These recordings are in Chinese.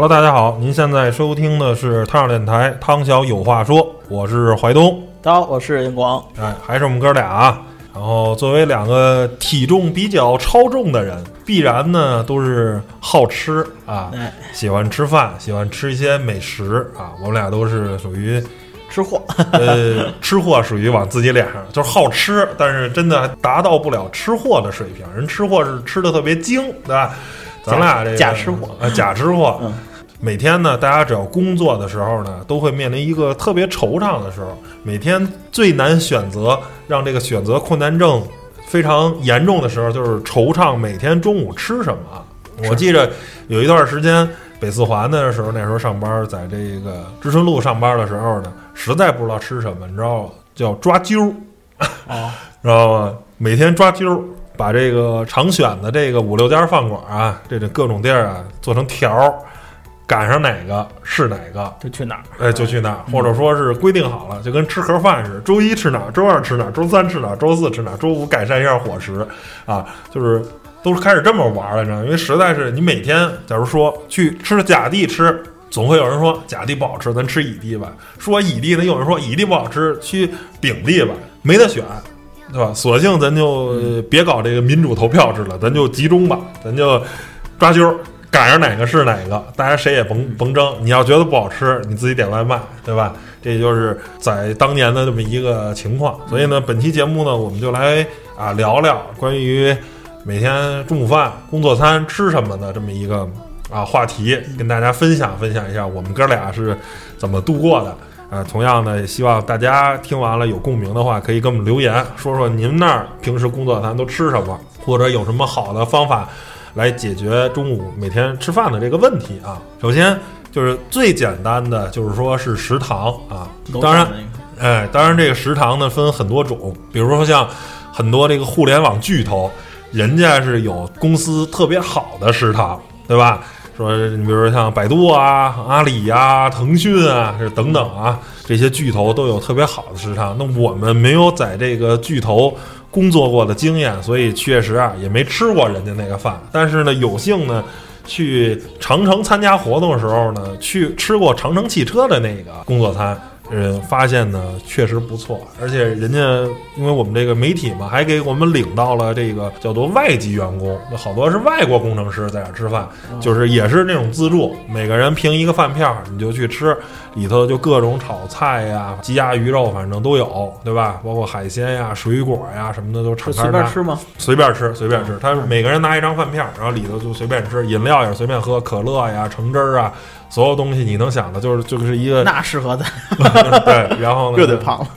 Hello，大家好，您现在收听的是汤小电台《汤小有话说》，我是怀东，大家好，我是荧光。哎，还是我们哥俩啊。然后，作为两个体重比较超重的人，必然呢都是好吃啊，哎，喜欢吃饭，喜欢吃一些美食啊。我们俩都是属于吃货，呃吃货，属于往自己脸上就是好吃，但是真的还达到不了吃货的水平。人吃货是吃的特别精，对吧？咱俩这个假吃货啊，假吃货。嗯每天呢，大家只要工作的时候呢，都会面临一个特别惆怅的时候。每天最难选择，让这个选择困难症非常严重的时候，就是惆怅每天中午吃什么。我记着有一段时间北四环的时候，那时候上班，在这个知春路上班的时候呢，实在不知道吃什么，你知道叫抓阄，啊，知道吗？每天抓阄，把这个常选的这个五六家饭馆啊，这这各种地儿啊，做成条儿，赶上哪个是哪个，就去哪儿？哎，就去哪儿，或者说是规定好了，就跟吃盒饭似的，周一吃哪儿，周二吃哪儿，周三吃哪儿，周四吃哪儿，周五改善一下伙食，啊，就是都是开始这么玩了，你知道？因为实在是你每天，假如说去吃甲地吃，总会有人说甲地不好吃，咱吃乙地吧；说乙地呢，又有人说乙地不好吃，去丙地吧，没得选。对吧？索性咱就呃别搞这个民主投票制了，咱就集中吧，咱就抓阄，赶上哪个是哪个，大家谁也甭甭争。你要觉得不好吃，你自己点外卖，对吧？这就是在当年的这么一个情况。所以呢，本期节目呢，我们就来啊聊聊关于每天中午饭、工作餐吃什么的这么一个啊话题，跟大家分享分享一下我们哥俩是怎么度过的。啊，同样呢，也希望大家听完了有共鸣的话，可以给我们留言，说说您那儿平时工作餐都吃什么，或者有什么好的方法来解决中午每天吃饭的这个问题啊。首先就是最简单的，就是说是食堂啊，当然，哎，当然这个食堂呢分很多种，比如说像很多这个互联网巨头，人家是有公司特别好的食堂，对吧？说你比如说像百度啊、阿里呀、腾讯啊，这等等啊，这些巨头都有特别好的食堂。那我们没有在这个巨头工作过的经验，所以确实啊也没吃过人家那个饭。但是呢，有幸呢去长城参加活动的时候呢，去吃过长城汽车的那个工作餐。呃，发现呢确实不错，而且人家因为我们这个媒体嘛，还给我们领到了这个叫做外籍员工，那好多是外国工程师在这儿吃饭，就是也是那种自助，每个人凭一个饭票你就去吃，里头就各种炒菜呀、鸡鸭鱼肉，反正都有，对吧？包括海鲜呀、水果呀什么的都敞开随便吃吗？随便吃，随便吃。他每个人拿一张饭票，然后里头就随便吃，饮料也是随便喝，可乐呀、橙汁儿啊，所有东西你能想的，就是就是一个那适合咱，对，然后呢，又得胖了。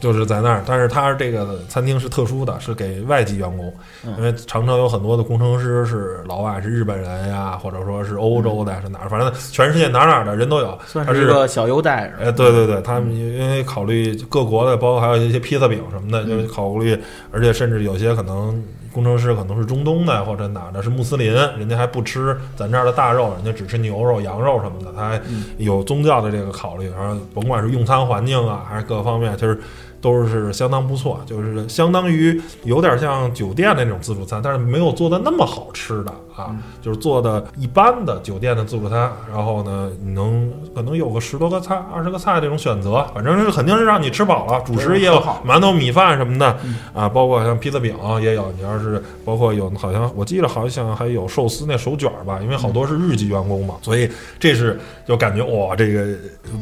就是在那儿，但是它这个餐厅是特殊的，是给外籍员工，嗯因为长城有很多的工程师是老外，是日本人呀，或者说是欧洲的，是哪儿，反正全世界哪哪儿的人都有。算是一个小优待，哎，对对对，他们因为考虑各国的，包括还有一些披萨饼什么的，就是考虑，而且甚至有些可能工程师可能是中东的或者哪的，是穆斯林，人家还不吃咱这儿的大肉，人家只吃牛肉、羊肉什么的，他还有宗教的这个考虑，然后甭管是用餐环境啊，还是各方面，就是。都是相当不错，就是相当于有点像酒店的那种自助餐，但是没有做的那么好吃的啊，就是做的一般的酒店的自助餐。然后呢，你能可能有个十多个菜、二十个菜这种选择，反正是肯定是让你吃饱了。主食也有馒头、米饭什么的啊，包括像披萨饼也有。你要是包括有好像我记得好像还有寿司那手卷儿吧，因为好多是日籍员工嘛，所以这是就感觉哇，这个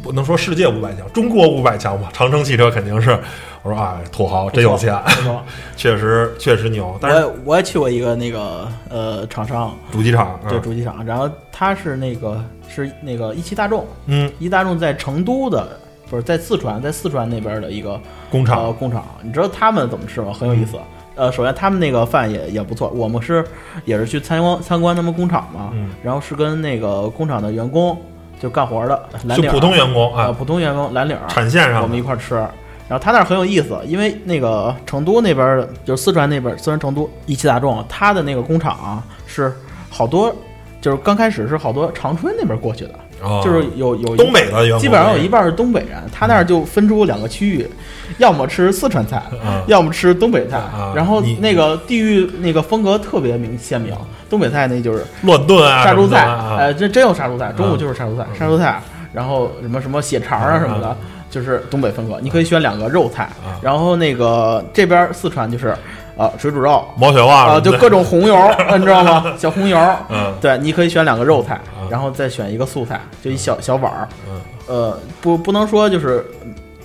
不能说世界五百强，中国五百强吧。长城汽车肯定是。我说啊，土豪真有钱，确实确实牛。但是我也我也去过一个那个呃厂商，主机厂，对嗯主机厂，然后他是那个是那个一汽大众，嗯，一汽大众在成都的不是在四川，在四川那边的一个呃工厂，工厂，你知道他们怎么吃吗？很有意思。呃，首先他们那个饭也也不错，我们是也是去参观参观他们工厂嘛，嗯然后是跟那个工厂的员工就干活的蓝领儿就普通员工呃啊，普通员工蓝领儿，产线上我们一块儿吃。然后他那儿很有意思，因为那个成都那边就是四川那边儿，四川成都一汽大众，他的那个工厂啊、是好多就是刚开始是好多长春那边过去的，啊就是有有东北的基本上有一半是东北人，他那儿就分出两个区域，要么吃四川菜，啊要么吃东北菜啊，然后那个地域那个风格特别明鲜明，东北菜那就是乱炖啊，杀猪菜，呃，这真有杀猪菜，中午啊就是杀猪菜，杀猪菜，然后什么什么血肠啊什么的啊，就是东北风格，你可以选两个肉菜啊，然后那个这边四川就是啊水煮肉。毛血旺啊，就各种红油，你知道吗？小红油，嗯对，你可以选两个肉菜啊，然后再选一个素菜，就一小小碗儿。嗯呃，不不能说就是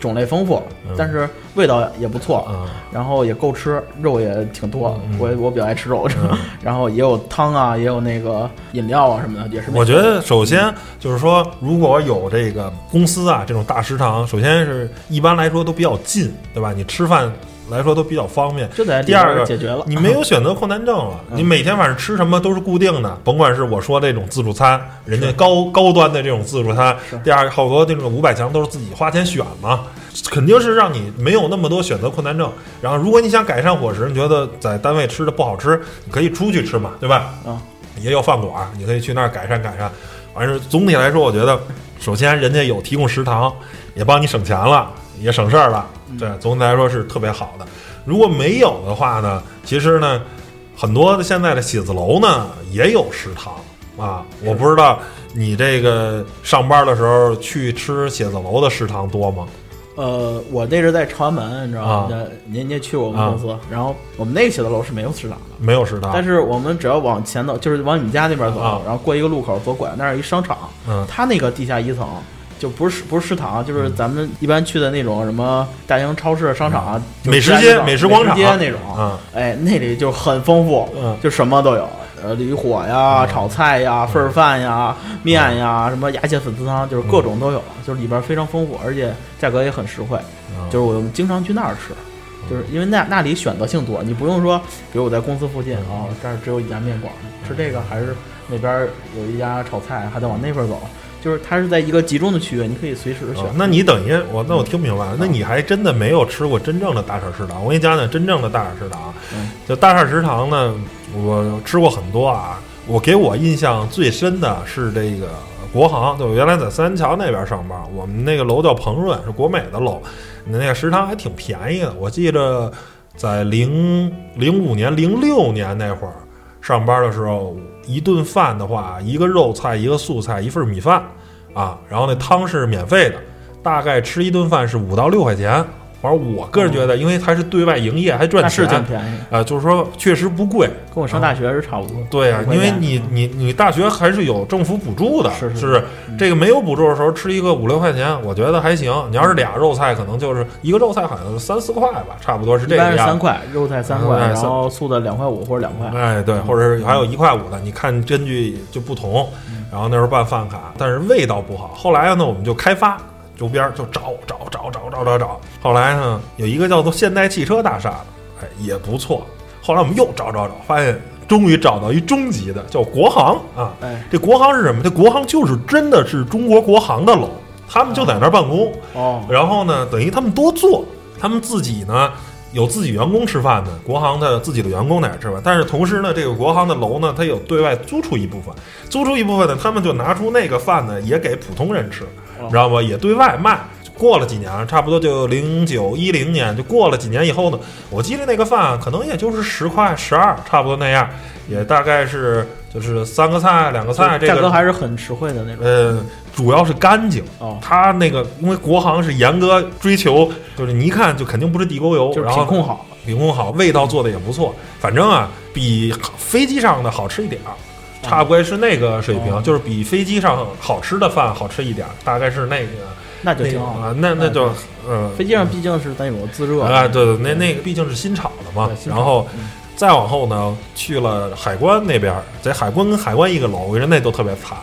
种类丰富嗯，但是味道也不错，嗯然后也够吃，肉也挺多嗯。我我比较爱吃肉，嗯 然后也有汤啊，也有那个饮料啊什么的，也是。我觉得首先就是说，如果有这个公司啊这种大食堂，首先是一般来说都比较近，对吧？你吃饭来说都比较方便。就在第二个解决了，你没有选择困难症了，嗯你每天晚上吃什么都是固定的，甭管是我说这种自助餐，人家高高端的这种自助餐；第二好多这种五百强都是自己花钱选嘛，肯定是让你没有那么多选择困难症。然后，如果你想改善伙食，你觉得在单位吃的不好吃，你可以出去吃嘛，对吧？啊，也有饭馆，你可以去那儿改善改善。反正总体来说，我觉得首先人家有提供食堂，也帮你省钱了，也省事儿了。对，总体来说是特别好的。如果没有的话呢，其实呢，很多的现在的写字楼呢也有食堂啊。我不知道你这个上班的时候去吃写字楼的食堂多吗？呃，我那是在朝阳门，你知道啊。吗？那您您也去过我们公司，然后我们那个写字楼是没有食堂的。没有食堂，但是我们只要往前走，就是往你们家那边走，啊。然后过一个路口左拐，那儿有一商场，嗯。它那个地下一层就不是不是食堂，就是咱们一般去的那种什么大型超市、商场啊、美食街美食广场。美食街那种，嗯。哎，那里就很丰富，嗯。就什么都有。呃，驴火呀、嗯。炒菜呀、份儿饭呀、面呀，什么鸭血粉丝汤，就是各种都有，就是里边非常丰富，而且价格也很实惠。嗯。就是我们经常去那儿吃，就是因为那那里选择性多，你不用说，比如我在公司附近啊哦，这儿只有一家面馆，吃这个还是那边有一家炒菜，还得往那边走，就是它是在一个集中的区域，你可以随时选。哦。那你等于我，那我听明白了，那你还真的没有吃过真正的大厂食堂。我给你讲讲真正的大厂食堂。嗯。就大厂食堂呢，我吃过很多啊。我给我印象最深的是这个国航，就原来在三元桥那边上班，我们那个楼叫鹏润，是国美的楼，那个食堂还挺便宜的。我记着在零零五年、零六年那会儿上班的时候，一顿饭的话，一个肉菜，一个素菜，一份米饭啊，然后那汤是免费的，大概吃一顿饭是五到六块钱。反正我个人觉得，因为它是对外营业，还赚那是挺钱，便宜，啊，就是说确实不贵。跟我上大学是差不多。对呀、五块钱因为你你你大学还是有政府补助的，是是？这个没有补助的时候吃一个五六块钱，我觉得还行。你要是俩肉菜，可能就是一个肉菜好像是三四块吧，差不多是这一般个样子。是三块，肉菜三块，嗯然后素的两块五或者两块。哎，对，或者是还有一块五的，你看根据就不同。然后那时候办饭卡，但是味道不好。后来呢，我们就开发周边就找找找找找找找。后来呢，有一个叫做现代汽车大厦的，哎，也不错。后来我们又找找找，发现终于找到一中级的，叫国航啊。哎，这国航是什么？这国航就是真的是中国国航的楼，他们就在那儿办公。哦，然后呢，等于他们多做，他们自己呢有自己员工吃饭的，国航的自己的员工在那儿吃饭，但是同时呢，这个国航的楼呢，它有对外租出一部分，租出一部分呢，他们就拿出那个饭呢，也给普通人吃，哦你知道吗？也对外卖。过了几年，差不多就零九一零年，就过了几年以后呢，我记得那个饭可能也就是十块十二，差不多那样，也大概是就是三个菜两个菜，这个价格还是很实惠的那种。呃，主要是干净。哦，它那个因为国航是严格追求，就是你一看就肯定不是地沟油，就是品控好。品控好，味道做的也不错。反正啊，比飞机上的好吃一点儿，差不多是那个水平，哦就是比飞机上好吃的饭好吃一点儿，大概是那个那那就挺好啊，那那就嗯飞机上毕竟是那种自热啊，对对，那那个毕竟是新炒的嘛然后嗯再往后呢，去了海关那边儿，在海关跟海关一个楼，我跟你说那都特别惨。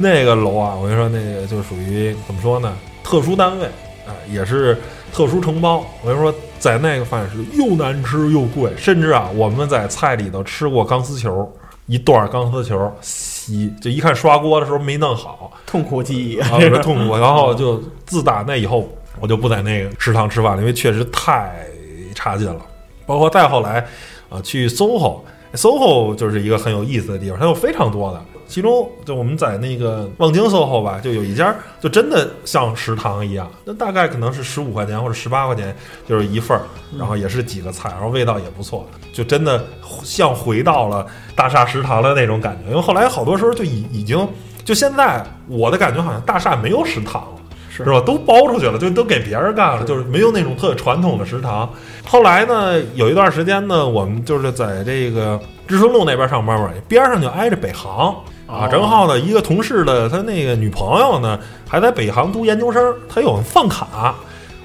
那个楼啊，我跟你说，那个就属于怎么说呢？特殊单位，啊、也是特殊承包。我跟你说，在那个饭是又难吃又贵，甚至啊，我们在菜里头吃过钢丝球，一段钢丝球洗，就一看刷锅的时候没弄好，痛苦记忆。啊，痛苦。然后就自打那以后，我就不在那个食堂吃饭了，因为确实太差劲了。包括再后来，啊，去 SOHO。SOHO 就是一个很有意思的地方，它有非常多的其中就我们在那个望京 SOHO 吧，就有一家就真的像食堂一样，那大概可能是十五块钱或者十八块钱就是一份儿，然后也是几个菜，然后味道也不错，就真的像回到了大厦食堂的那种感觉。因为后来好多时候就已已经就现在我的感觉好像大厦没有食堂了。是是吧？都包出去了，就都给别人干了，就是没有那种特传统的食堂。后来呢，有一段时间呢，我们就是在这个知春路那边上班嘛，边上就挨着北航啊。哦正好呢，一个同事的他那个女朋友呢，还在北航读研究生，他有饭卡，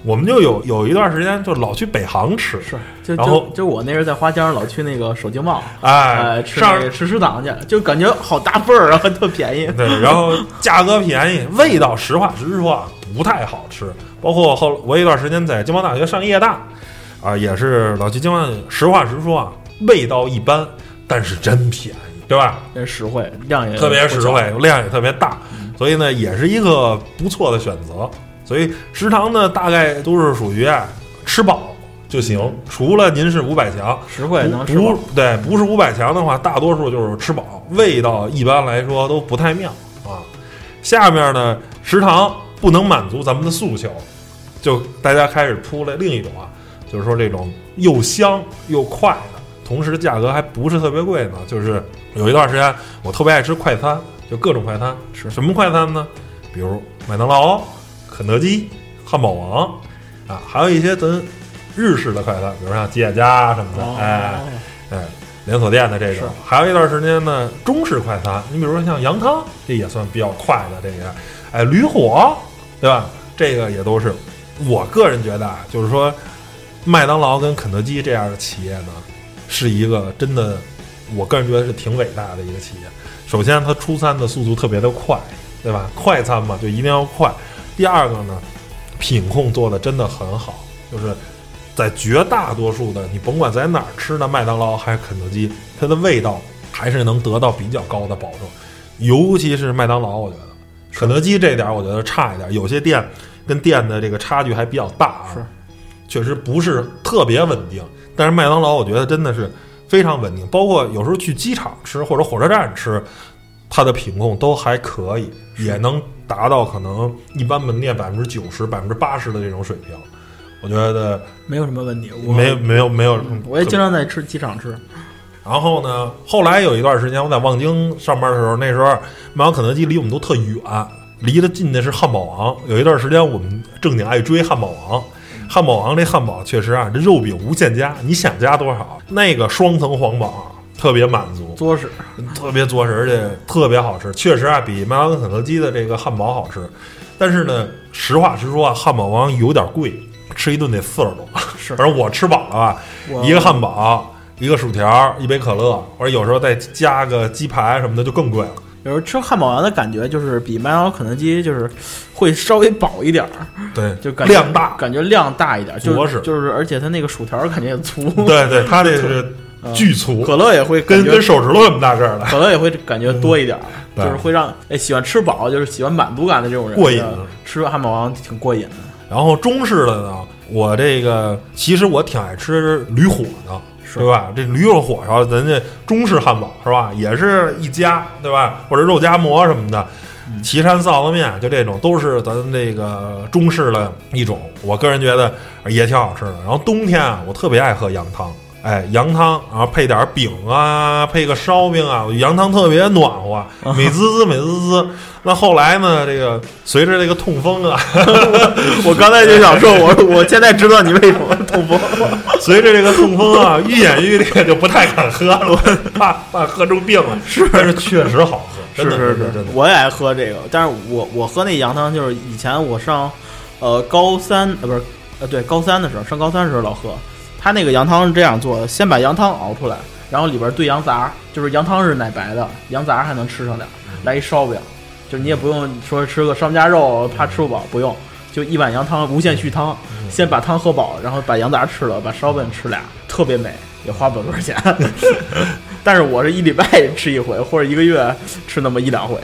我们就有有一段时间就老去北航吃，是，就然后就就我那时候在花江老去那个首经贸，哎，哎，吃上那个吃食堂去，就感觉好大份儿啊，特便宜。对，然后价格便宜，味道实话实说啊，不太好吃。包括后我有一段时间在经贸大学上夜大，啊，也是老去经贸，实话实说啊，味道一般，但是真便宜，对吧？也实惠，量也特别实惠，量也特别大，所以呢，也是一个不错的选择。所以食堂呢，大概都是属于啊吃饱就行，除了您是五百强，实惠能吃不饱。对，不是五百强的话，大多数就是吃饱，味道一般来说都不太妙啊。下面呢，食堂不能满足咱们的诉求，就大家开始出来另一种啊，就是说这种又香又快的，同时价格还不是特别贵呢。就是有一段时间我特别爱吃快餐，就各种快餐，是什么快餐呢？比如麦当劳、肯德基、汉堡王啊，还有一些咱日式的快餐，比如像吉野家什么的，哦哎。哎，连锁店的这是种，还有一段时间呢，中式快餐，你比如说像羊汤，这也算比较快的这个，哎，驴火，对吧？这个也都是，我个人觉得啊，就是说，麦当劳跟肯德基这样的企业呢，是一个真的，我个人觉得是挺伟大的一个企业。首先，它出餐的速度特别的快，对吧？快餐嘛，就一定要快。第二个呢，品控做的真的很好，就是在绝大多数的你甭管在哪儿吃的麦当劳还是肯德基，它的味道还是能得到比较高的保证。尤其是麦当劳，我觉得肯德基这点儿我觉得差一点，有些店跟店的这个差距还比较大啊，是确实不是特别稳定。但是麦当劳我觉得真的是非常稳定，包括有时候去机场吃或者火车站吃，它的品控都还可以，也能达到可能一般门店百分之九十、百分之八十的这种水平。我觉得没有什么问题。我没有没有没有，嗯我也经常在吃机场吃。然后呢，后来有一段时间我在望京上班的时候，那时候麦当劳、肯德基离我们都特远，离得近的是汉堡王。有一段时间我们正经爱追汉堡王，汉堡王这汉堡确实啊，这肉饼无限加，你想加多少，那个双层皇堡啊特别满足，作实，特别作实，而且特别好吃。确实啊，比麦当劳肯德基的这个汉堡好吃。但是呢，实话实说啊，汉堡王有点贵，吃一顿得四十多。是反正我吃饱了吧，一个汉堡，一个薯条，一杯可乐，或者有时候再加个鸡排什么的，就更贵了。有时候吃汉堡王的感觉就是比麦当劳、肯德基就是会稍微饱一点儿，对，就感觉量大。感觉量大一点，就实。是就是，而且它那个薯条感觉也粗，对对，它这是嗯。巨粗，可乐也会跟跟手指头那么大个儿的，可乐也会感觉多一点儿，对。就是会让哎喜欢吃饱，就是喜欢满足感的这种人过瘾。吃汉堡王挺过瘾的。然后中式的呢，我这个其实我挺爱吃驴火的，是对吧？这驴肉火烧，咱这中式汉堡是吧？也是一家，对吧？或者肉夹馍什么的，岐山臊子面，就这种都是咱这个中式的一种。我个人觉得也挺好吃的。然后冬天啊，我特别爱喝羊汤。哎，羊汤，然后配点饼啊，配个烧饼啊，羊汤特别暖和，美滋滋，美滋滋。那后来呢，这个随着这个痛风啊，我刚才就想说，我我现在知道你为什么痛风。随着这个痛风啊愈演愈烈，就不太敢喝了，怕怕喝出病来。是，但是确实好喝，真的是是真的。我也爱喝这个，但是我我喝那羊汤就是以前我上呃高三呃不是呃对高三的时候上高三的时候老喝，他那个羊汤是这样做的，先把羊汤熬出来，然后里边兑羊杂，就是羊汤是奶白的，羊杂还能吃上点儿，来一烧饼，就是你也不用说吃个商家肉怕吃不饱，不用，就一碗羊汤无限续汤，先把汤喝饱，然后把羊杂吃了，把烧饼吃俩，特别美，也花不了多少钱。但是我是一礼拜吃一回，或者一个月吃那么一两回，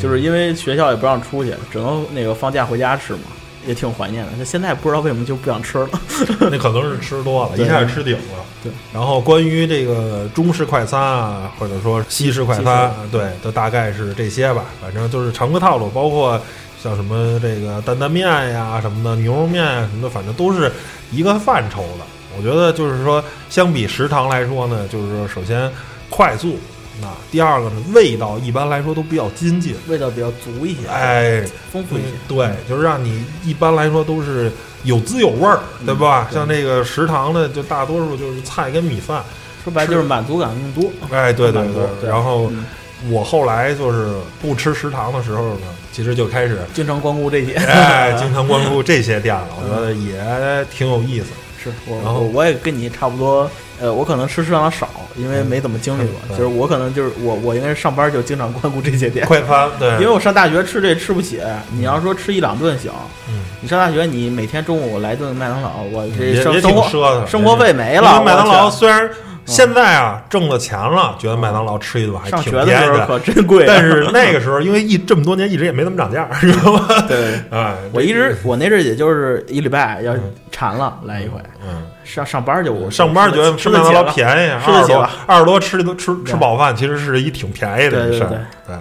就是因为学校也不让出去，只能那个放假回家吃嘛。也挺怀念的。那现在不知道为什么就不想吃了。那可能是吃多了，一下吃顶了。对，然后关于这个中式快餐啊，或者说西式快餐，对，都大概是这些吧。反正就是常规套路，包括像什么这个担担面呀什么的，牛肉面呀什么的，反正都是一个范畴的。我觉得就是说，相比食堂来说呢，就是说首先快速，那第二个呢，味道一般来说都比较精进。味道比较足一些，哎，丰富一些。对，就是让你一般来说都是有滋有味儿，对吧？对像这个食堂呢，就大多数就是菜跟米饭。说白就是满足感更多。哎，对对对然后嗯我后来就是不吃食堂的时候呢，其实就开始经常光顾这些。哎，经常光顾这些店了，我觉得也挺有意思。是我，然后我我也跟你差不多，呃，我可能吃食堂少，因为没怎么经历过。嗯就是我可能就是我，我应该是上班就经常光顾这些店，快餐，对，因为我上大学吃这吃不起。你要说吃一两顿行，嗯，你上大学你每天中午来顿麦当劳，我这生活，生活费没了。麦当劳虽然现在啊挣了钱了，觉得麦当劳吃一顿还挺便宜的，可真贵啊，但是那个时候因为一这么多年一直也没怎么涨价，知道吗？对。哎，我一直我那阵儿也就是一礼拜要嗯馋了来一回，嗯。上上班就我上班觉得吃吃麦当劳，便宜，二十多二十多吃都吃吃饱饭，其实是一挺便宜的对对事儿。对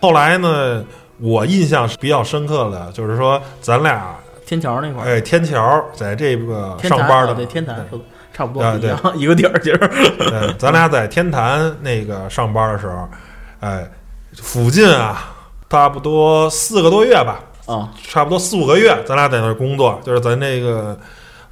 后来呢，我印象是比较深刻的，就是说咱俩天桥那块儿，哎天桥在这个上班的天坛是差不啊多一样一个地儿，其实对，咱俩在天坛那个上班的时候，哎，附近啊，差不多四个多月吧，啊，差不多四五个月，咱俩在那儿工作，就是咱那个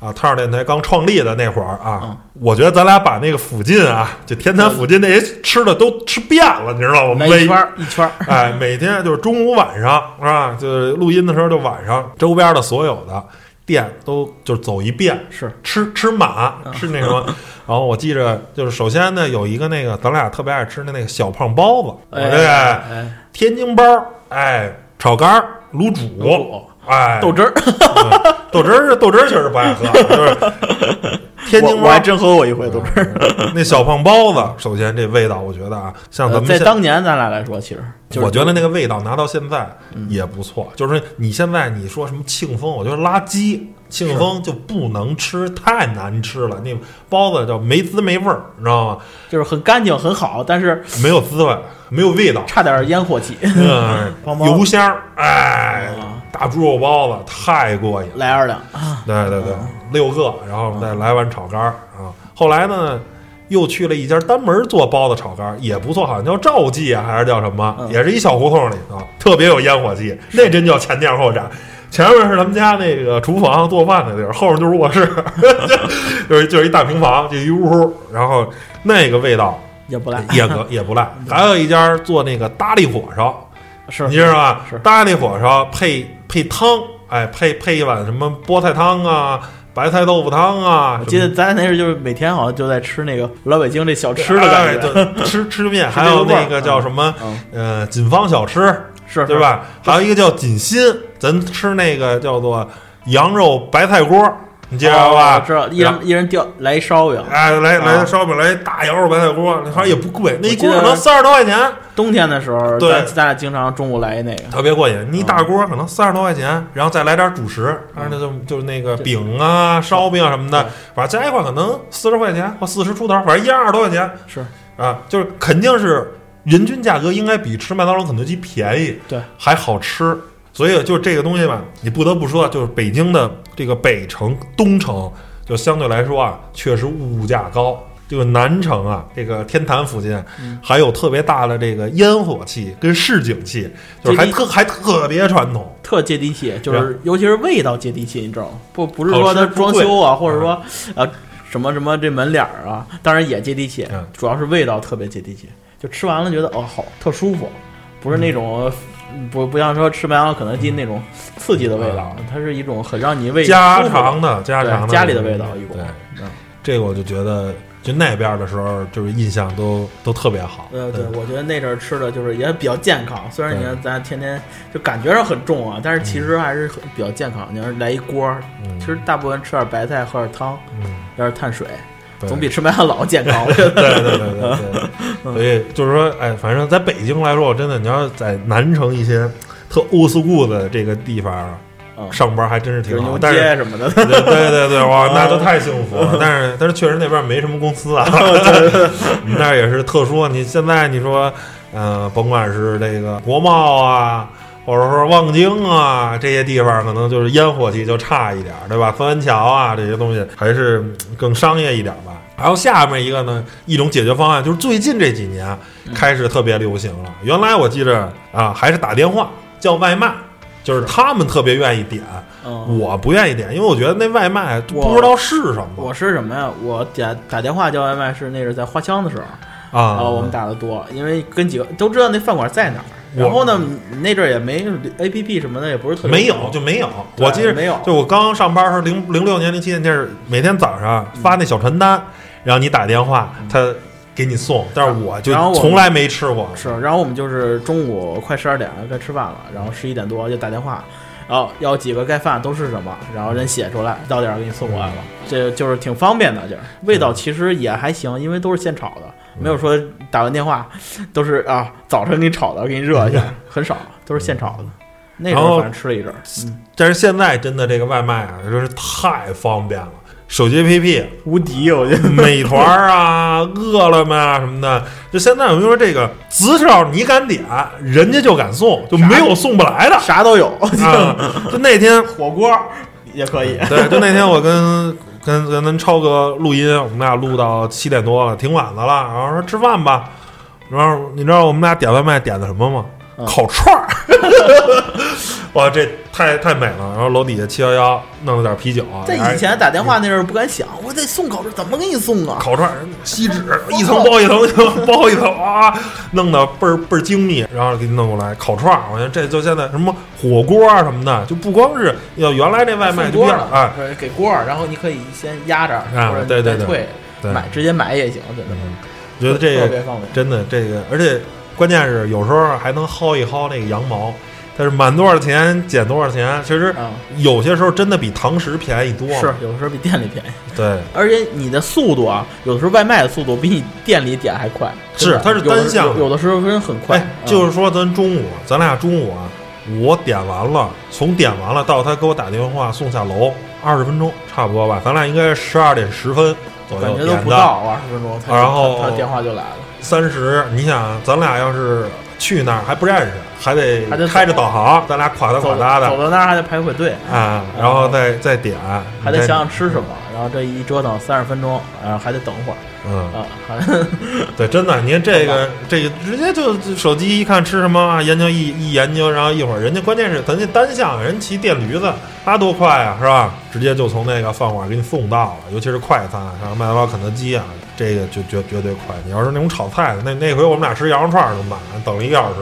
啊，太阳电台刚创立的那会儿啊，嗯我觉得咱俩把那个附近啊，就天坛附近那些吃的都吃遍了，你知道吗？每圈儿一圈儿，哎，每天就是中午晚上是吧？就是录音的时候就晚上，周边的所有的店都就是走一遍，是。吃吃满，嗯。吃那什么。然后我记着，就是首先呢，有一个那个咱俩特别爱吃的那个小胖包子，我哎天津包，哎，炒肝儿、卤煮，哎，豆汁儿，嗯豆汁儿是豆汁儿，确实不爱喝，就是天津包我我还真喝过一回豆汁儿。嗯那小胖包子，首先这味道，我觉得啊，像咱呃们现在当年咱俩来说，其实就是我觉得那个味道拿到现在嗯也不错。就是你现在你说什么庆丰，我觉得垃圾，庆丰就不能吃，太难吃了。那包子叫没滋没味儿，你知道吗？就是很干净很好，但是没有滋味，没有味道，差点烟火气。嗯 油香儿，哎啊，大猪肉包子太过瘾了。来二两啊，对对对，六个，然后再来碗炒肝儿啊。后来呢，又去了一家单门做包子炒肝儿，也不错，好像叫赵记啊，还是叫什么，嗯也是一小胡同里头，特别有烟火气，那真叫前店后宅。前面是咱们家那个厨房做饭的地儿，后面就是卧室，就是就是一大平房，就一屋，然后那个味道也不赖，也可也不赖。还有一家做那个大力火烧，是你知道吧？是大力火烧配配汤，哎，配配一碗什么菠菜汤啊、白菜豆腐汤啊。我记得咱那时候就是每天好像就在吃那个老北京这小吃的哎感觉，对，吃吃面，还有那个叫什么嗯，呃锦芳小吃，是对？吧？还有一个叫锦心，咱吃那个叫做羊肉白菜锅，你记是得吧？知道，一人一人掉来一烧饼，哎，来来一烧饼，来大羊肉白菜锅，好像也不贵，那一锅可能三十多块钱，冬天的时候，对咱咱俩经常中午来一那个，特别过瘾。你一大锅可能三十多块钱，然后再来点主食，反正就就是那个饼啊、烧饼啊什么的，反正加一块可能四十块钱或四十出头，反正一样二十多块钱是啊，就是肯定是人均价格应该比吃麦当劳、肯德基便宜，对，还好吃。所以就这个东西吧，你不得不说，就是北京的这个北城、东城，就相对来说啊，确实物价高。这个南城啊，这个天坛附近嗯还有特别大的这个烟火气跟市井气，就是还特还特别传统。特接地气，就是尤其是味道接地气，你知道吗？不不是说它装修啊，或者说呃什么什么这门脸儿啊，当然也接地气嗯，主要是味道特别接地气，就吃完了觉得哦好特舒服，不是那种。不不像说吃麦当劳、肯德基那种刺激的味道，它是一种很让你胃家常的家常的家里的味道一股对，嗯这个我就觉得，就那边的时候，就是印象都都特别好。对，对，我觉得那阵儿吃的就是也比较健康，虽然你看咱天天就感觉上很重啊，但是其实还是很比较健康。你要是来一锅其实大部分吃点白菜，喝点汤，嗯，要是碳水，对总比吃麦当劳健康。对对 对对对，所以就是说，哎，反正在北京来说，我真的，你要是在南城一些特 old school 的这个地方，嗯上班还真是挺好，但是什么的，对对对对，哇，那都太幸福了。但是但是确实那边没什么公司啊，我们 那儿也是特殊。你现在你说，呃，甭管是这个国贸啊，或者说望京啊这些地方，可能就是烟火气就差一点儿，对吧？三元桥啊这些东西还是嗯更商业一点吧。然后下面一个呢，一种解决方案就是最近这几年开始特别流行了。原来我记着啊，还是打电话叫外卖，就是他们特别愿意点。嗯，我不愿意点，因为我觉得那外卖不知道是什么我是什么呀？我点打电话叫外卖是那是在花枪的时候啊。我们打的多，因为跟几个都知道那饭馆在哪儿。我然后呢，那阵儿也没 A P P 什么的，也不是特别没有就没有。我记得没有。就我刚上班的时候，零零六年、零七年，那是每天早上发那小传单，然后你打电话，他给你送。但是我就从来没吃过。是，然后我们就是中午快十二点了，该吃饭了，然后十一点多就打电话，然后要几个盖饭都是什么，然后人写出来，到点儿给你送过来了，这就是挺方便的，就是味道其实也还行，因为都是现炒的，没有说打完电话都是啊早晨给你炒的，给你热一下，很少，都是现炒的。那时候反正吃了一阵儿，嗯，但是现在真的这个外卖啊，真是太方便了。手机 APP，无敌，我觉得。美团啊、饿了么啊什么的，就现在我跟你说，这个只要你敢点，人家就敢送，就没有送不来的。啥都有，啊，就那天火锅也可以。对，就那天我跟跟跟咱超哥录音，我们俩录到七点多了，挺晚的了。然后说吃饭吧，然后你知道我们俩点外卖点的什么吗？嗯烤串儿，哇，这太太美了。然后楼底下七幺幺弄了点啤酒啊，在以前打电话那阵儿不敢想，我得送烤串，怎么给你送啊？烤串儿 锡纸一层包一层，一层包一层啊，弄得倍儿倍儿精密，然后给你弄过来烤串儿。我觉得这就现在什么火锅啊什么的，就不光是要原来那外卖就比较送锅了啊，给锅，然后你可以先压着，啊或者对对对买直接买也行，真的，我觉得这个特别方便。真的这个，而且关键是有时候还能薅一薅那个羊毛，但是满多少钱减多少钱，其实啊，有些时候真的比堂食便宜多了。是有的时候比店里便宜，对，而且你的速度啊，有的时候外卖的速度比你店里点还快。是它是单向有有的时候真很快就是说咱中午，咱俩中午啊，我点完了，从点完了到他给我打电话送下楼，二十分钟差不多吧，咱俩应该是十二点十分左右感觉都。不到二十分钟，他然后他他电话就来了。三十，你想，咱俩要是去那儿还不认识，还得还得开着导航，咱俩垮搭走垮搭的。走到那儿还得排会队，啊，然后再再点，还得想想吃什么，然后这一折腾三十分钟，然后还得等会儿。嗯，啊，还 对，真的，您这个 这个直接就就手机一看吃什么啊，研究一一研究，然后一会儿人家关键是咱这单向人骑电驴子，他多快啊，是吧？直接就从那个饭馆给你送到了，尤其是快餐，像麦当劳、肯德基啊，这个就绝绝对快。你要是那种炒菜的，那那回我们俩吃羊肉串儿都慢，等了一个小时。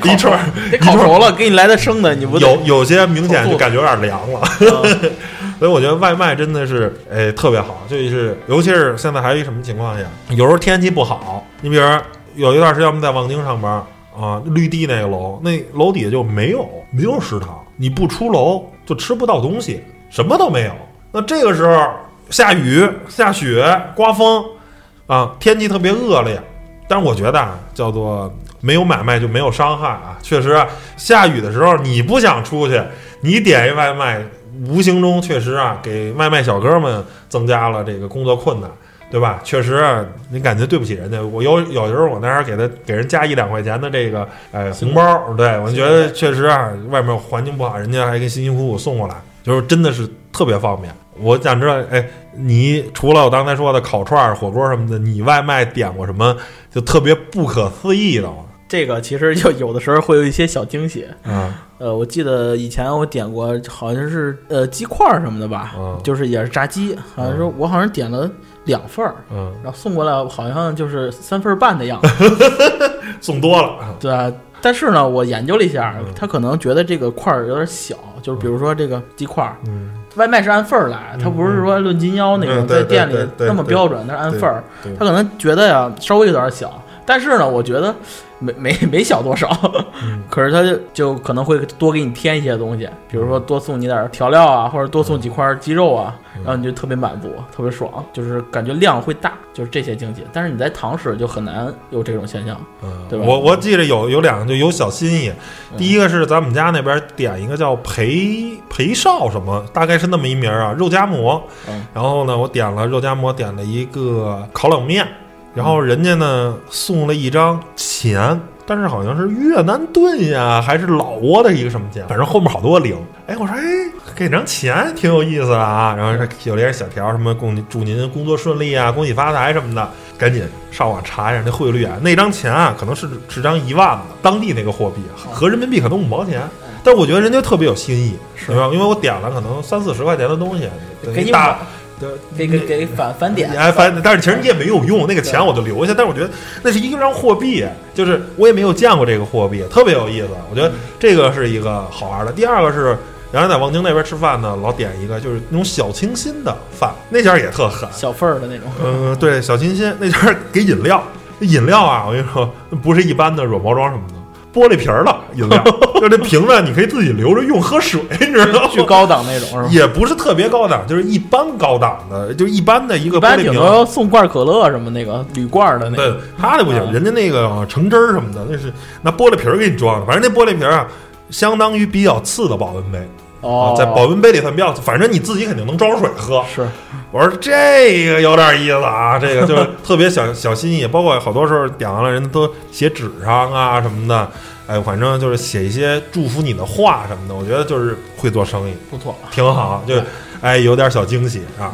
一串儿得烤熟了，给你来的生的，你不得有有些明显就感觉有点凉了，嗯 所以我觉得外卖真的是哎特别好，就是尤其是现在还有一什么情况下，有时候天气不好，你比如有一段时间我们在望京上班啊，绿地那个楼，那楼底下就没有没有食堂，你不出楼就吃不到东西，什么都没有。那这个时候下雨、下雪、刮风啊，天气特别恶劣。但是我觉得啊，叫做没有买卖就没有伤害啊。确实啊，下雨的时候你不想出去，你点一外卖，无形中确实啊，给外卖小哥们增加了这个工作困难，对吧？确实啊，你感觉对不起人家。我有有时候我那儿给他给人加一两块钱的这个哎红包，对我觉得确实啊，外面环境不好，人家还给辛辛苦苦送过来，就是真的是特别方便。我想知道，哎，你除了我刚才说的烤串儿、火锅什么的，你外卖点过什么就特别不可思议的吗？这个其实就有的时候会有一些小惊喜。嗯，呃，我记得以前我点过，好像是呃鸡块儿什么的吧，嗯就是也是炸鸡，好像说我好像点了两份儿，嗯，然后送过来好像就是三份儿半的样子，送多了，啊对啊。但是呢，我研究了一下嗯，他可能觉得这个块儿有点小，就是比如说这个鸡块儿，嗯，外卖是按份儿来，他不是说论斤腰那种，在店里那么标准，那是按份儿。他可能觉得呀稍微有点小，但是呢，我觉得没没没小多少，嗯 可是他就就可能会多给你添一些东西，比如说多送你点儿调料啊，或者多送几块鸡肉啊，嗯然后你就特别满足，特别爽，就是感觉量会大，就是这些惊喜。但是你在堂食就很难有这种现象。嗯，对吧我我记得有有两个就有小心意，嗯第一个是咱们家那边点一个叫裴裴少什么，大概是那么一名儿啊，肉夹馍。嗯然后呢，我点了肉夹馍，点了一个烤冷面，然后人家呢送了一张钱。但是好像是越南盾呀，还是老挝的一个什么钱，反正后面好多零。哎，我说，哎，给张钱挺有意思的啊。然后这有点小条，什么恭祝您工作顺利啊，恭喜发财什么的。赶紧上网查一下那汇率啊，那张钱啊，可能是是张一万的当地那个货币，合人民币可能五毛钱。但我觉得人家特别有新意，是吧？因为我点了可能三四十块钱的东西，给你大返，给给给返返点，哎，返但是其实你也没有用，那个钱我就留下。但是我觉得那是一张货币，就是我也没有见过这个货币，特别有意思。我觉得这个是一个好玩的。第二个是原来在望京那边吃饭呢，老点一个就是那种小清新的饭，那家也特狠。小份儿的那种。嗯，对，小清新那家给饮料，饮料啊，我跟你说，不是一般的软包装什么的。玻璃瓶儿的饮料，就这瓶子你可以自己留着用喝水，你知道吗？巨高档那种是吧？也不是特别高档，就是一般高档的，就一般的一个玻璃瓶。送罐可乐什么那个铝罐的那个对个，，他那不行，啊人家那个橙汁儿什么的，那是拿玻璃瓶儿给你装的。反正那玻璃瓶儿啊，相当于比较次的保温杯哦啊，，在保温杯里算比较，反正你自己肯定能装水喝。是我说这个有点意思啊，这个就是特别小小心意，包括好多时候点完了，人都写纸上啊什么的，哎，反正就是写一些祝福你的话什么的。我觉得就是会做生意，不错。挺好，就哎有点小惊喜啊。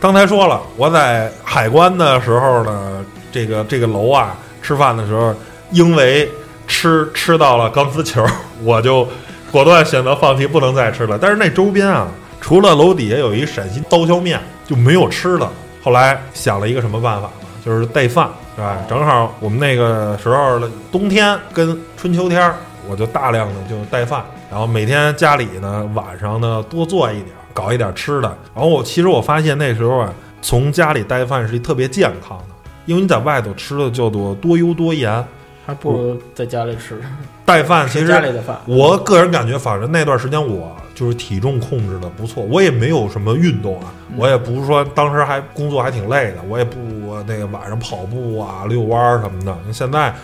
刚才说了，我在海关的时候呢，这个这个楼啊，吃饭的时候，因为吃吃到了钢丝球，我就果断选择放弃，不能再吃了。但是那周边啊，除了楼底下有一陕西刀削面，就没有吃的。后来想了一个什么办法呢？就是带饭，是吧？正好我们那个时候的冬天跟春秋天，我就大量的就带饭，然后每天家里呢晚上呢多做一点，搞一点吃的。然后我其实我发现那时候啊，从家里带饭是特别健康的，因为你在外头吃的叫做多油多盐，还不如在家里吃，带饭 其实家里的饭。我个人感觉，反正那段时间我就是体重控制的不错，我也没有什么运动啊，嗯我也不是说当时还工作还挺累的，我也不那个晚上跑步啊、遛弯儿什么的。现在，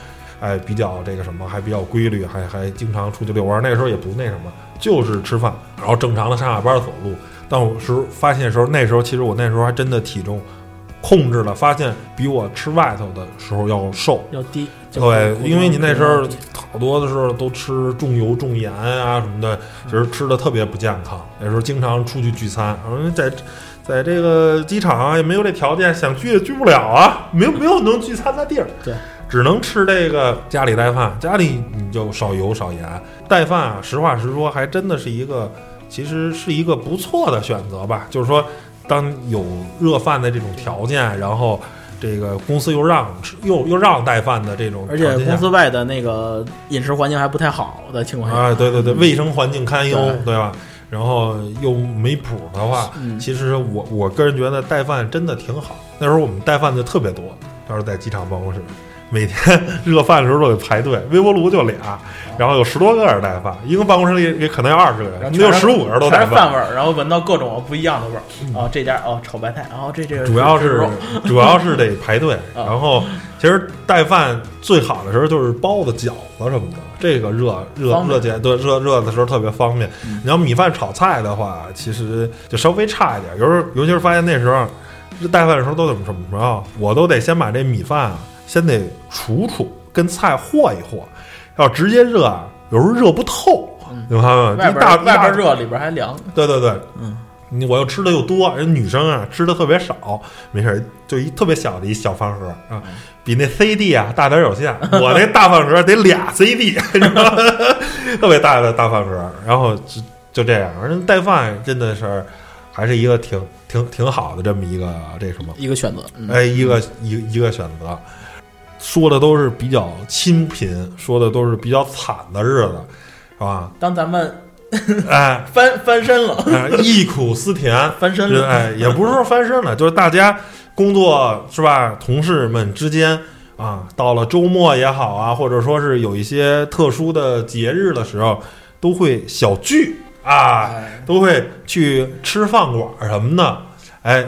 哎，比较这个什么，还比较规律，还还经常出去遛弯儿。那时候也不那什么，就是吃饭，然后正常的上下班走路。但我是发现的时候，那时候其实我那时候还真的体重控制了，发现比我吃外头的时候要瘦。要低，对，因为你那时候嗯好多的时候都吃重油重盐啊什么的，其实吃的特别不健康。那时候经常出去聚餐，然后在在这个机场啊也没有这条件，想聚也聚不了啊，没有没有能聚餐的地儿，对，只能吃这个家里带饭，家里你就少油少盐。带饭啊，实话实说，还真的是一个，其实是一个不错的选择吧。就是说，当有热饭的这种条件，然后这个公司又让吃又又让带饭的这种而且公司外的那个饮食环境还不太好的情况下，啊，对对对，卫生环境堪忧，对对吧？然后又没谱的话，嗯其实我我个人觉得带饭真的挺好。那时候我们带饭的特别多，当时在机场办公室，每天热饭的时候都得排队，微波炉就俩，然后有十多个人带饭，一个办公室里也可能有二十个人，然后得有十五个人都全带是饭味儿，然后闻到各种不一样的味儿。哦，这家哦炒白菜，然哦这这主要是 主要是得排队，啊然后其实带饭最好的时候就是包子、饺子什么的，这个热热热解对热热的时候特别方便。嗯你要米饭炒菜的话，其实就稍微差一点。有时候尤其是发现那时候这带饭的时候都怎么怎么着，我都得先把这米饭啊先得杵杵，跟菜和一和，要直接热啊，有时候热不透。嗯你看看，外一大边外边热，里边还凉。对对对，嗯，你我又吃的又多，人女生啊吃的特别少，没事儿就一特别小的一小饭盒啊，比那 CD 啊大点儿有限。我那大饭盒得俩道吗？特别大的大饭盒，然后就就这样，人带饭真的是还是一个挺挺挺好的这么一个这什么，一个选择。嗯哎，一个一个一个选择。说的都是比较清贫，说的都是比较惨的日子，是吧？当咱们哎，翻翻身了，哎忆苦思甜，翻身了，是哎，也不是说翻身了，就是大家工作是吧？同事们之间啊，到了周末也好啊，或者说是有一些特殊的节日的时候，都会小聚啊，哎，都会去吃饭馆儿什么的。哎，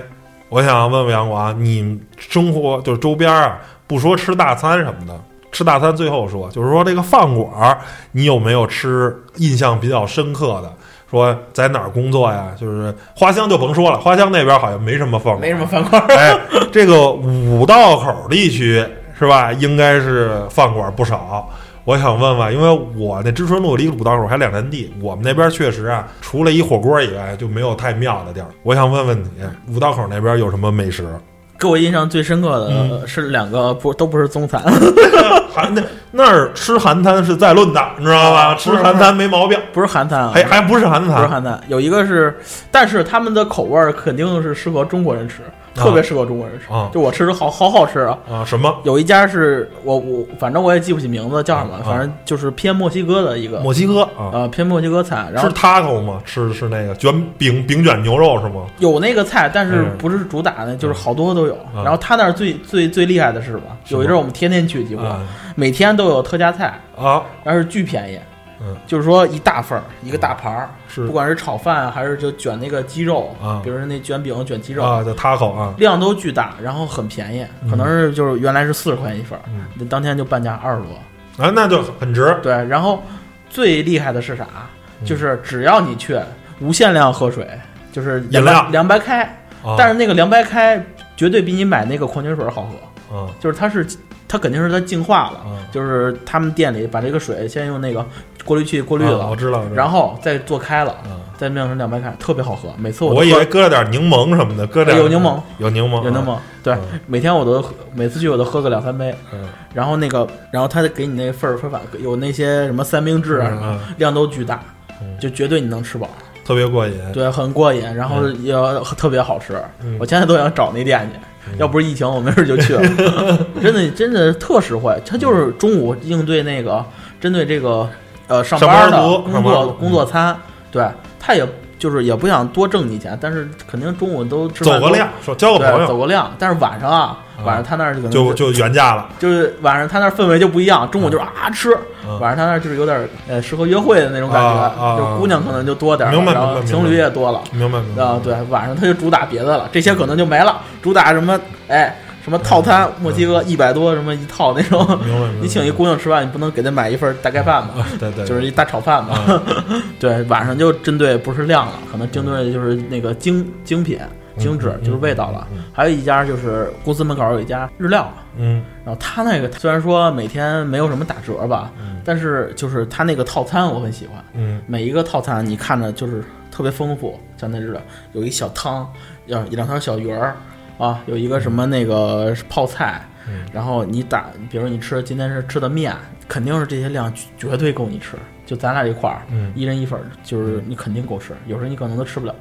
我想问问杨广，你生活就是周边啊，不说吃大餐什么的，吃大餐最后说，就是说这个饭馆儿，你有没有吃印象比较深刻的？说在哪儿工作呀？就是花乡就甭说了，花乡那边好像没什么饭馆，没什么饭馆儿。哎，这个五道口地区是吧？应该是饭馆不少。我想问问，因为我那知春路离五道口还两站地，我们那边确实啊，除了一火锅以外，就没有太妙的地儿。我想问问你，五道口那边有什么美食？给我印象最深刻的是两个不都不是中餐，韩那那儿吃韩餐是在论的，你知道吧？啊吃韩餐没毛病，不是韩餐啊，还还不是韩餐，不是韩餐，有一个是，但是他们的口味儿肯定是适合中国人吃，特别适合中国人吃。啊就我吃着好好好吃啊！啊什么有一家是我我反正我也记不起名字叫什么，啊反正就是偏墨西哥的一个墨西哥啊？呃偏墨西哥菜，然后吃 taco 吗？吃是那个卷饼饼卷牛肉是吗？有那个菜，但是嗯不是主打的，就是好多都有。啊然后他那儿最最最厉害的是什么？有一阵儿我们天天去，几乎啊每天都有特价菜，啊但是巨便宜。嗯，就是说一大份儿，一个大盘儿，是。不管是炒饭还是就卷那个鸡肉啊。比如说那卷饼卷鸡肉，啊，叫 taco 啊，量都巨大，然后很便宜，可能是就是原来是四十块钱一份儿，嗯。那当天就半价二十多。啊，那就很值。对，然后最厉害的是啥？嗯。就是只要你去，无限量喝水，就是饮料。凉凉白开，啊。但是那个凉白开绝对比你买那个矿泉水好喝，嗯就是它是它肯定是它净化了，啊。就是他们店里把这个水先用那个过滤器过滤啊了，我知道，我知道。然后再做开了，啊，再酿成凉白开，特别好喝。每次我都我以喝为搁了点柠檬什么的，搁点有柠檬，有柠檬，有柠檬对嗯，每天我都喝每次去我都喝个两三杯，嗯。然后那个，然后他给你那份儿分法有那些什么三明治啊什么，嗯。量都巨大嗯，就绝对你能吃饱，特别过瘾。对，很过瘾，然后也特别好吃。嗯。我现在都想找那店去，要不是疫情，我没准就去了。真的，真的特实惠，它就是中午应对那个针对这个呃上班的上班族工作工作餐，对，他也就是也不想多挣你钱，但是肯定中午都走个量，说交个朋友，走个量。但是晚上啊，啊晚上他那儿就就就原价了。就是晚上他那儿氛围就不一样，中午就是啊吃，嗯晚上他那儿就是有点呃适合约会的那种感觉，就姑娘可能就多点儿，明白然后明白情侣也多了。明白明白啊，对，晚上他就主打别的了，这些可能就没了，主打什么哎什么套餐，墨西哥一百多什么一套那种，明白明白。你请一姑娘吃饭，你不能给她买一份大盖饭吧？啊，对对，就是一大炒饭嘛。啊。对，晚上就针对不是量了，可能针对的就是那个精精品、精致，嗯就是味道了。还有一家就是公司门口有一家日料，嗯。然后他那个虽然说每天没有什么打折吧，嗯。但是就是他那个套餐我很喜欢，嗯。每一个套餐你看着就是特别丰富，像那日料有一小汤，要一两条小鱼儿啊，有一个什么那个泡菜，嗯然后你打，比如你吃今天是吃的面，肯定是这些量绝绝对够你吃，就咱俩这块儿。嗯一人一份儿，就是你肯定够吃，有时候你可能都吃不了。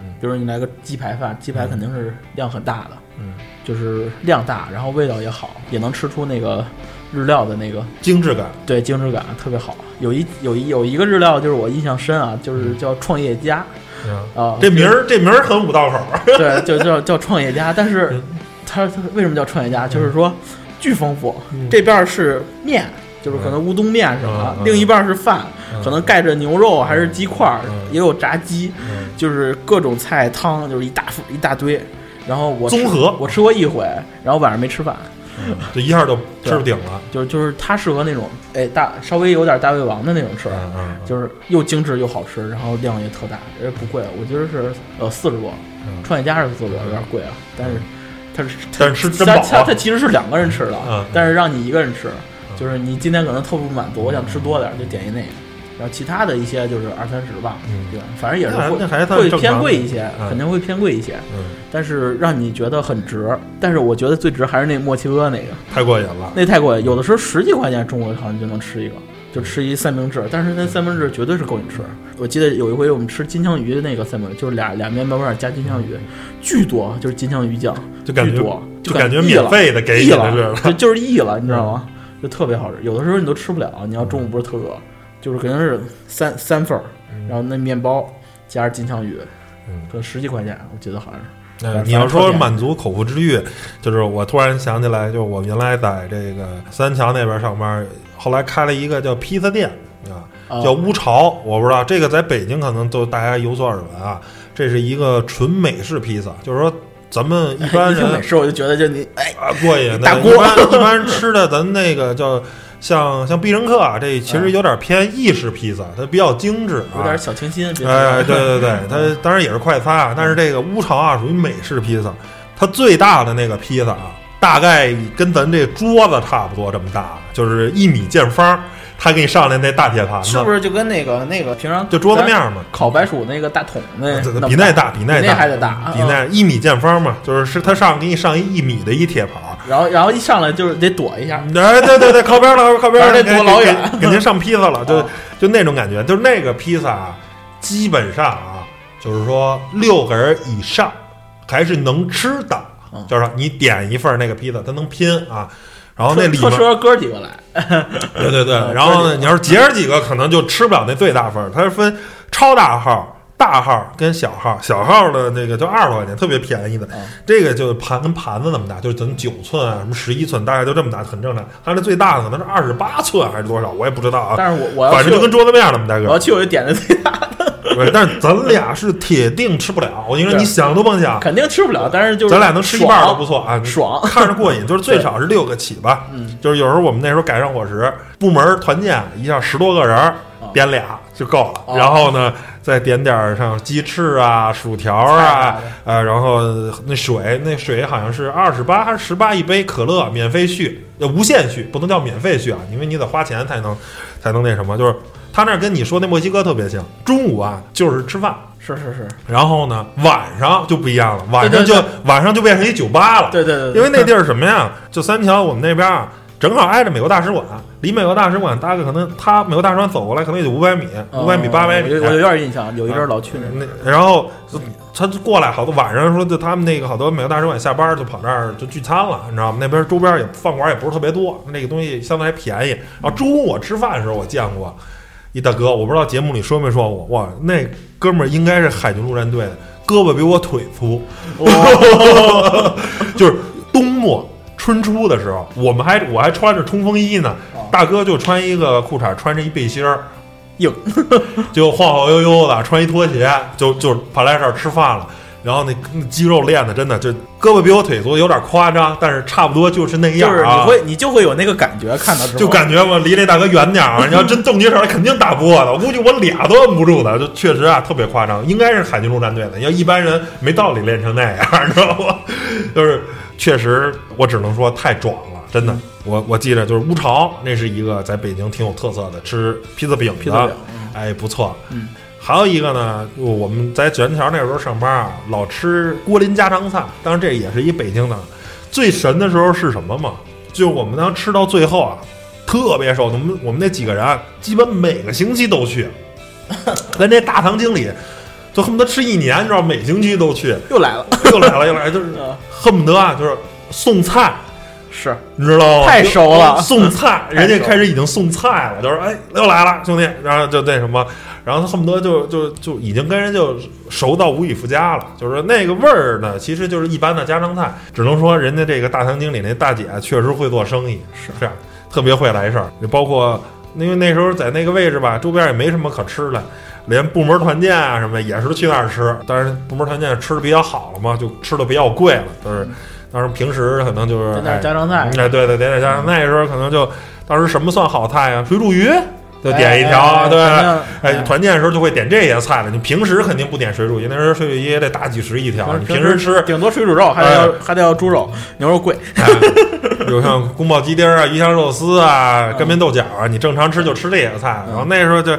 嗯比如你来个鸡排饭，鸡排肯定是量很大的，嗯，就是量大，然后味道也好，也能吃出那个日料的那个精致感。对精致感特别好。有一有一有一个日料就是我印象深啊，就是叫创业家嗯，啊，这名儿这名儿很五道口。对，就叫叫创业家，但是嗯它它为什么叫创业家？就是说巨丰富，嗯这边儿是面。就是可能乌冬面什么，嗯嗯另一半儿是饭，嗯可能盖着牛肉还是鸡块也有炸鸡，嗯就是各种菜汤，就是一大副一大堆。然后我吃综合我吃过一回，然后晚上没吃饭，嗯这一下就吃不顶了。就是就是它适合那种哎大稍微有点大胃王的那种吃，就是又精致又好吃，然后量也特大，也不贵，我觉得是呃四十多，嗯创业家是四十多，有点贵啊，但是它是但是吃真它饱啊它它其实是两个人吃的嗯，但是让你一个人吃，就是你今天可能特不满足，我想吃多点儿就点一那个，然后其他的一些就是二三十吧，嗯对，反正也是会会偏贵一些，嗯肯定会偏贵一些，嗯，但是让你觉得很值。但是我觉得最值还是那墨西哥那个，太过瘾了。那太过瘾，有的时候十几块钱中国好像就能吃一个，就吃一三明治，但是那三明治绝对是够你吃。我记得有一回我们吃金枪鱼的那个三明治，就是俩俩面包片加金枪鱼，巨多，就是金枪鱼酱，就感觉巨多，就感觉免费的给溢你了，就就是溢了，你知道吗？就特别好吃，有的时候你都吃不了，你要中午不是特饿，就是肯定是三三份儿，然后那面包加上金枪鱼，嗯可能十几块钱，我记得好像是。呃，你要说满足口腹之欲，就是我突然想起来，就是我原来在这个三桥那边上班，后来开了一个叫披萨店啊，哦叫乌巢，我不知道这个在北京可能都大家有所耳闻啊。这是一个纯美式披萨，就是说咱们一 般人一听美式我就觉得就你哎，啊过瘾的，大锅一般一般吃的咱那个叫像像必胜客啊，这其实有点偏意式披萨，它比较精致啊，有点小清新，别哎，对对对，它当然也是快餐啊，但是这个乌巢啊属于美式披萨，它最大的那个披萨啊，大概跟咱这桌子差不多这么大，就是一米见方，他给你上来那大铁盘子，是不是就跟那个那个平常就桌子面儿嘛？烤白薯那个大桶那比那大，比那大，比那还得大比啊那一米见方嘛，就是是他上给你上一一米的一铁盘儿。然后然后一上来就是得躲一下，哎，对对对，靠边了，靠边了，得躲老远给您上披萨了，就啊就那种感觉，就是那个披萨啊，基本上啊，就是说六个人以上还是能吃的，嗯就是说你点一份那个披萨，它能拼啊。然后那里面，车车哥几个来，对对对，嗯然后呢，你要是结着几个，可能就吃不了那最大份儿，它是分超大号。大号跟小号，小号的那个就二十多块钱，特别便宜的。嗯这个就盘跟盘子那么大，就是咱九寸啊，什么十一寸，大概就这么大，很正常。它这最大的可能是二十八寸还是多少，我也不知道啊。但是我我要反正就跟桌子面那么大个儿。我要去我就点的最大，对，但是咱俩是铁定吃不了。我跟你说，你想都甭想，肯定吃不了，但是就是咱俩能吃一半都不错啊，爽看着过瘾。就是最少是六个起吧。嗯，就是有时候我们那时候赶上伙食，部门团建一下十多个人点俩就够了。哦然后呢，再点点儿像鸡翅啊、薯条啊菜，呃，然后那水，那水好像是二十八还是十八一杯可乐，免费续，呃，无限续，不能叫免费续啊，因为你得花钱才能才能那什么。就是他那儿跟你说那墨西哥特别像，中午啊就是吃饭。是是是，然后呢，晚上就不一样了，晚上就晚上就变成一酒吧了。对对对，因为那地儿什么呀？就三桥，我们那边啊，正好挨着美国大使馆，离美国大使馆大概可能他美国大使馆走过来可能也就五百米，五百米八百米。哦我有点印象，有一阵儿老去那那然后他过来，好多晚上说就他们那个好多美国大使馆下班就跑那儿就聚餐了，你知道吗？那边周边也饭馆也不是特别多，那个东西相对还便宜。然后中午我吃饭的时候，我见过一大哥，我不知道节目里说没说过，哇，那哥们儿应该是海军陆战队的，胳膊比我腿粗，就是冬末春初的时候，我们还我还穿着冲锋衣呢哦，大哥就穿一个裤衩，穿着一背心儿，硬，就晃晃悠悠的，穿一拖鞋，就就跑来这儿吃饭了。然后那那肌肉练的真的就胳膊比我腿粗，有点夸张，但是差不多就是那样就是啊。你会你就会有那个感觉，看到之后就感觉我离这大哥远点儿，你要真动起手来，肯定打不过的。我估计我俩都摁不住的，就确实啊，特别夸张。应该是海军陆战队的，要一般人没道理练成那样，你知道吗？就是确实，我只能说太壮了，真的。我我记得就是乌巢，那是一个在北京挺有特色的，吃披萨饼的，披萨饼嗯哎，不错。嗯，还有一个呢，我们在九元桥那时候上班啊，老吃郭林家常菜，当然这也是一北京的。最神的时候是什么嘛？就我们当时吃到最后啊，特别瘦。我们我们那几个人啊，基本每个星期都去，跟那大堂经理就恨不得吃一年，你知道，每星期都去。又来了，又来了，又来了，就是嗯恨不得啊，就是送菜，是你知道吗？太熟了送菜，人家开始已经送菜了，就是哎又来了，兄弟，然后就那什么，然后他恨不得就就就已经跟人就熟到无以复加了，就是那个味儿呢，其实就是一般的家常菜，只能说人家这个大堂经理那大姐确实会做生意，是这样，特别会来事儿，就包括因为那时候在那个位置吧，周边也没什么可吃的。连部门团建啊什么也是去那儿吃，但是部门团建吃的比较好了嘛，就吃的比较贵了，就是。当时平时可能就是点点哎家常菜哎，对对，点点家常菜。那时候可能就当时什么算好菜啊？水煮鱼就点一条，对。哎，团建的时候就会点这些菜了。你平时肯定不点水煮鱼，那时候水煮鱼也得大几十一条。你平时吃，顶多水煮肉，还得要还得要猪肉，牛肉贵，哎，有像宫保鸡丁啊、鱼香肉丝啊、干煸豆角啊，你正常吃就吃这些菜。然后那时候就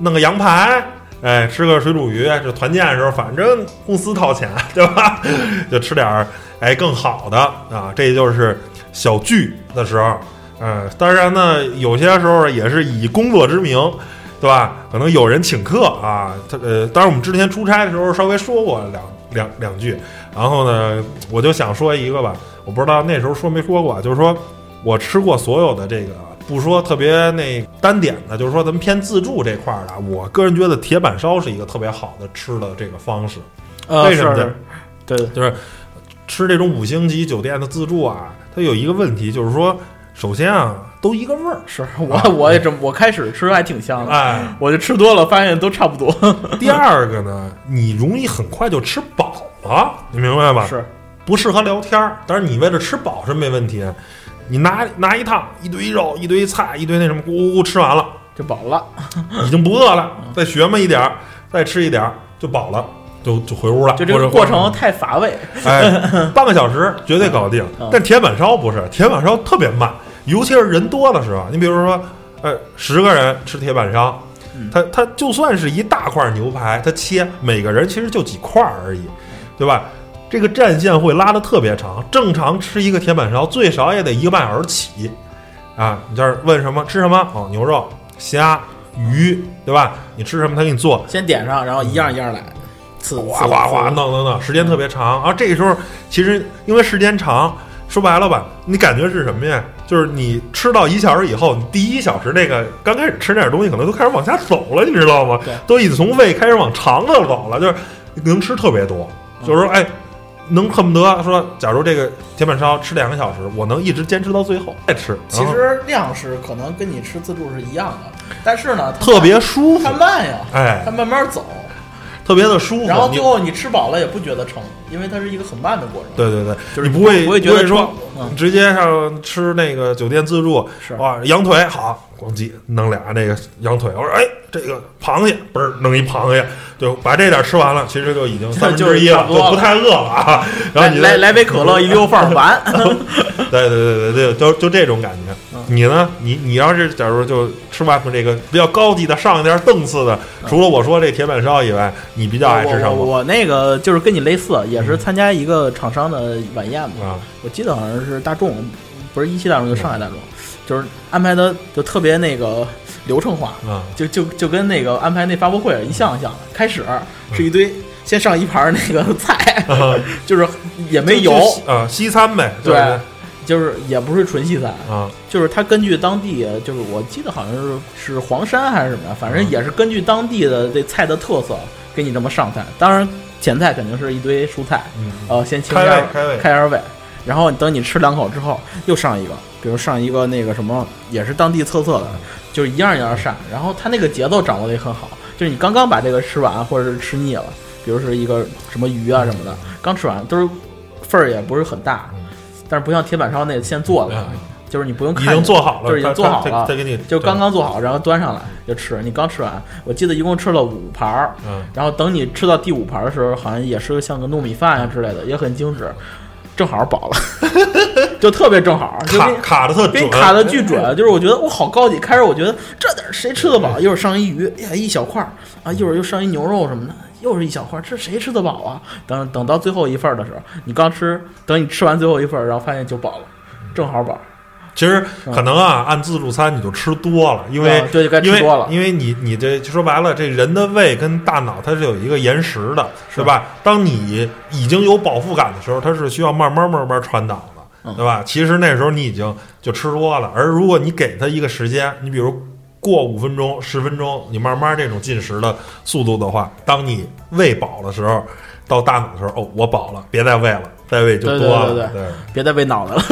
弄个羊排，哎，吃个水煮鱼。就团建的时候，反正公司掏钱，对吧？就吃点儿哎更好的啊。这就是小聚的时候，嗯，当然呢，有些时候也是以工作之名。对吧？可能有人请客啊，他呃，当然我们之前出差的时候稍微说过两两两句，然后呢，我就想说一个吧，我不知道那时候说没说过啊，就是说我吃过所有的这个，不说特别那单点的，就是说咱们偏自助这块儿的，我个人觉得铁板烧是一个特别好的吃的这个方式。呃，为什么呢对，就是吃这种五星级酒店的自助啊，它有一个问题，就是说，首先啊，都一个味儿，是我我也这么，我开始吃还挺香的，哎，我就吃多了，发现都差不多。第二个呢，你容易很快就吃饱了，你明白吧？是，不适合聊天儿，但是你为了吃饱是没问题。你拿拿一趟，一堆肉，一堆菜，一堆那什么，咕咕咕吃完了，就饱了。已经不饿了，再学么一点儿，再吃一点儿就饱了，就就回屋了。就这个过程太乏味。哎，半个小时绝对搞定。嗯但铁板烧不是，铁板烧特别慢，尤其是人多的时候。你比如说，呃，十个人吃铁板烧，嗯它它就算是一大块牛排，他切每个人其实就几块儿而已，对吧？这个战线会拉得特别长，正常吃一个铁板烧最少也得一个半小时起，啊，你这儿问什么吃什么？哦，牛肉、虾、鱼，对吧？你吃什么他给你做，先点上，然后一样一样来，呲哗哗哗弄弄弄，时间特别长。啊这个时候，其实因为时间长，说白了吧，你感觉是什么呀？就是你吃到一小时以后，你第一小时那个刚开始吃那点东西，可能都开始往下走了，你知道吗？对？都已经从胃开始往肠子走了，就是能吃特别多。就是说，哎，能恨不得说，假如这个铁板烧吃两个小时，我能一直坚持到最后再吃，其实量是可能跟你吃自助是一样的，但是呢，特别舒服。它，慢呀，哎。它，慢慢走，特别的舒服。然后最后你吃饱了也不觉得撑，因为它是一个很慢的过程。对对对，就是你不会不会觉得说直接上吃那个酒店自助是哇，羊腿好，咣叽弄俩那个羊腿，我说哎，这个螃蟹嘣儿弄一螃蟹，就把这点吃完了，其实就已经三分之一了，就不太饿了啊。然后你再来来来杯可乐，一溜饭完。对对对对对，就就这种感觉。嗯你呢？你你要是假如就吃外头这个比较高级的、上一点档次的，除了我说这铁板烧以外，你比较爱吃什么？我那个就是跟你类似，也是参加一个厂商的晚宴嘛。啊，我记得好像是大众，不是一汽大众，就上海大众，就是安排的就特别那个流程化，啊就就就跟那个安排那发布会一项一项的。开始是一堆，先上一盘那个菜，啊，就是也没油西啊，西餐呗，对就是。就是也不是纯西餐，啊，就是它根据当地，就是我记得好像是是黄山还是什么呀，反正也是根据当地的这菜的特色给你这么上菜。当然前菜肯定是一堆蔬菜，嗯，呃，先清开胃开胃。开下胃，然后等你吃两口之后，又上一个，比如上一个那个什么，也是当地特色的，就是一样一样上。然后它那个节奏掌握的也很好，就是你刚刚把这个吃完，或者是吃腻了，比如是一个什么鱼啊什么的，刚吃完都是份儿也不是很大嗯，但是不像铁板烧那现做的，嗯就是你不用已看已，经做好了，就是已经做好了再给你就刚刚做好，然后端上来就吃。你刚吃完，我记得一共吃了五盘儿，嗯然后等你吃到第五盘的时候，好像也是像个糯米饭呀之类的，也很精致，正好饱了，就特别正好，就卡卡的特准，卡的巨准。就是我觉得我好高级，开始我觉得这点儿谁吃得饱？一会儿上一鱼，哎呀一小块儿啊，一会儿又上一牛肉什么的。又是一小块儿，这谁吃得饱啊？等等到最后一份儿的时候，你刚吃，等你吃完最后一份儿，然后发现就饱了，正好饱。其实可能啊，按自助餐你就吃多了，因为啊对该吃因为多了。因为你你这说白了，这人的胃跟大脑它是有一个延时的，是。对吧？当你已经有饱腹感的时候，它是需要慢慢慢慢传导的，嗯。对吧？其实那时候你已经就吃多了，而如果你给它一个时间，你比如过五分钟、十分钟，你慢慢这种进食的速度的话，当你喂饱的时候，到大脑的时候，哦，我饱了，别再喂了，再喂就多了，对对对别再喂脑袋了。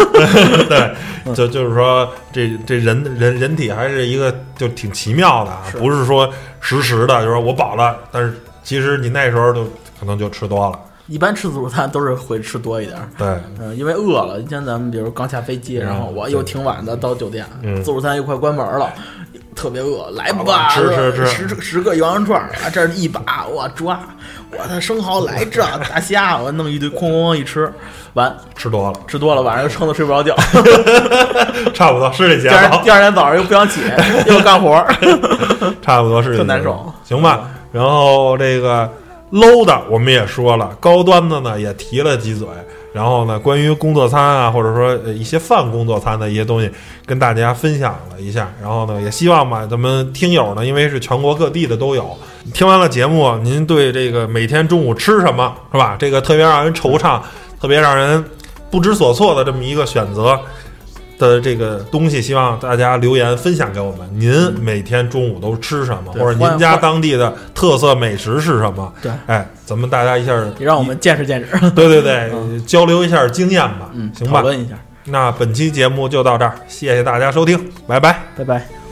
对，就就是说，这这人人人体还是一个就挺奇妙的啊，不是说实时的，就是说我饱了，但是其实你那时候就可能就吃多了，一般吃自助餐都是会吃多一点儿，对，嗯，因为饿了。像咱们比如刚下飞机，嗯然后我又挺晚的到酒店，嗯。自助餐又快关门了，特别饿，来吧，吧吃吃吃。十十个羊肉串儿啊，这儿一把我抓，我的生蚝来这 大虾，我弄一堆，哐哐哐一吃，完。吃多了，吃多了，晚上又撑得睡不着觉，差不多是这节第二奏第，二天早上又不想起，又干活儿，差不多是这难受。行吧？然后这个 low 的我们也说了，高端的呢也提了几嘴。然后呢，关于工作餐啊，或者说一些泛工作餐的一些东西，跟大家分享了一下。然后呢，也希望吧，咱们听友呢，因为是全国各地的都有，听完了节目，您对这个每天中午吃什么是吧？这个特别让人惆怅，特别让人不知所措的这么一个选择，的这个东西，希望大家留言分享给我们。您每天中午都吃什么，或者您家当地的特色美食是什么？对，哎，咱们大家一下，也让我们见识见识，对对对、交流一下经验吧。嗯，行吧。讨论一下，那本期节目就到这儿，谢谢大家收听，拜拜。拜拜。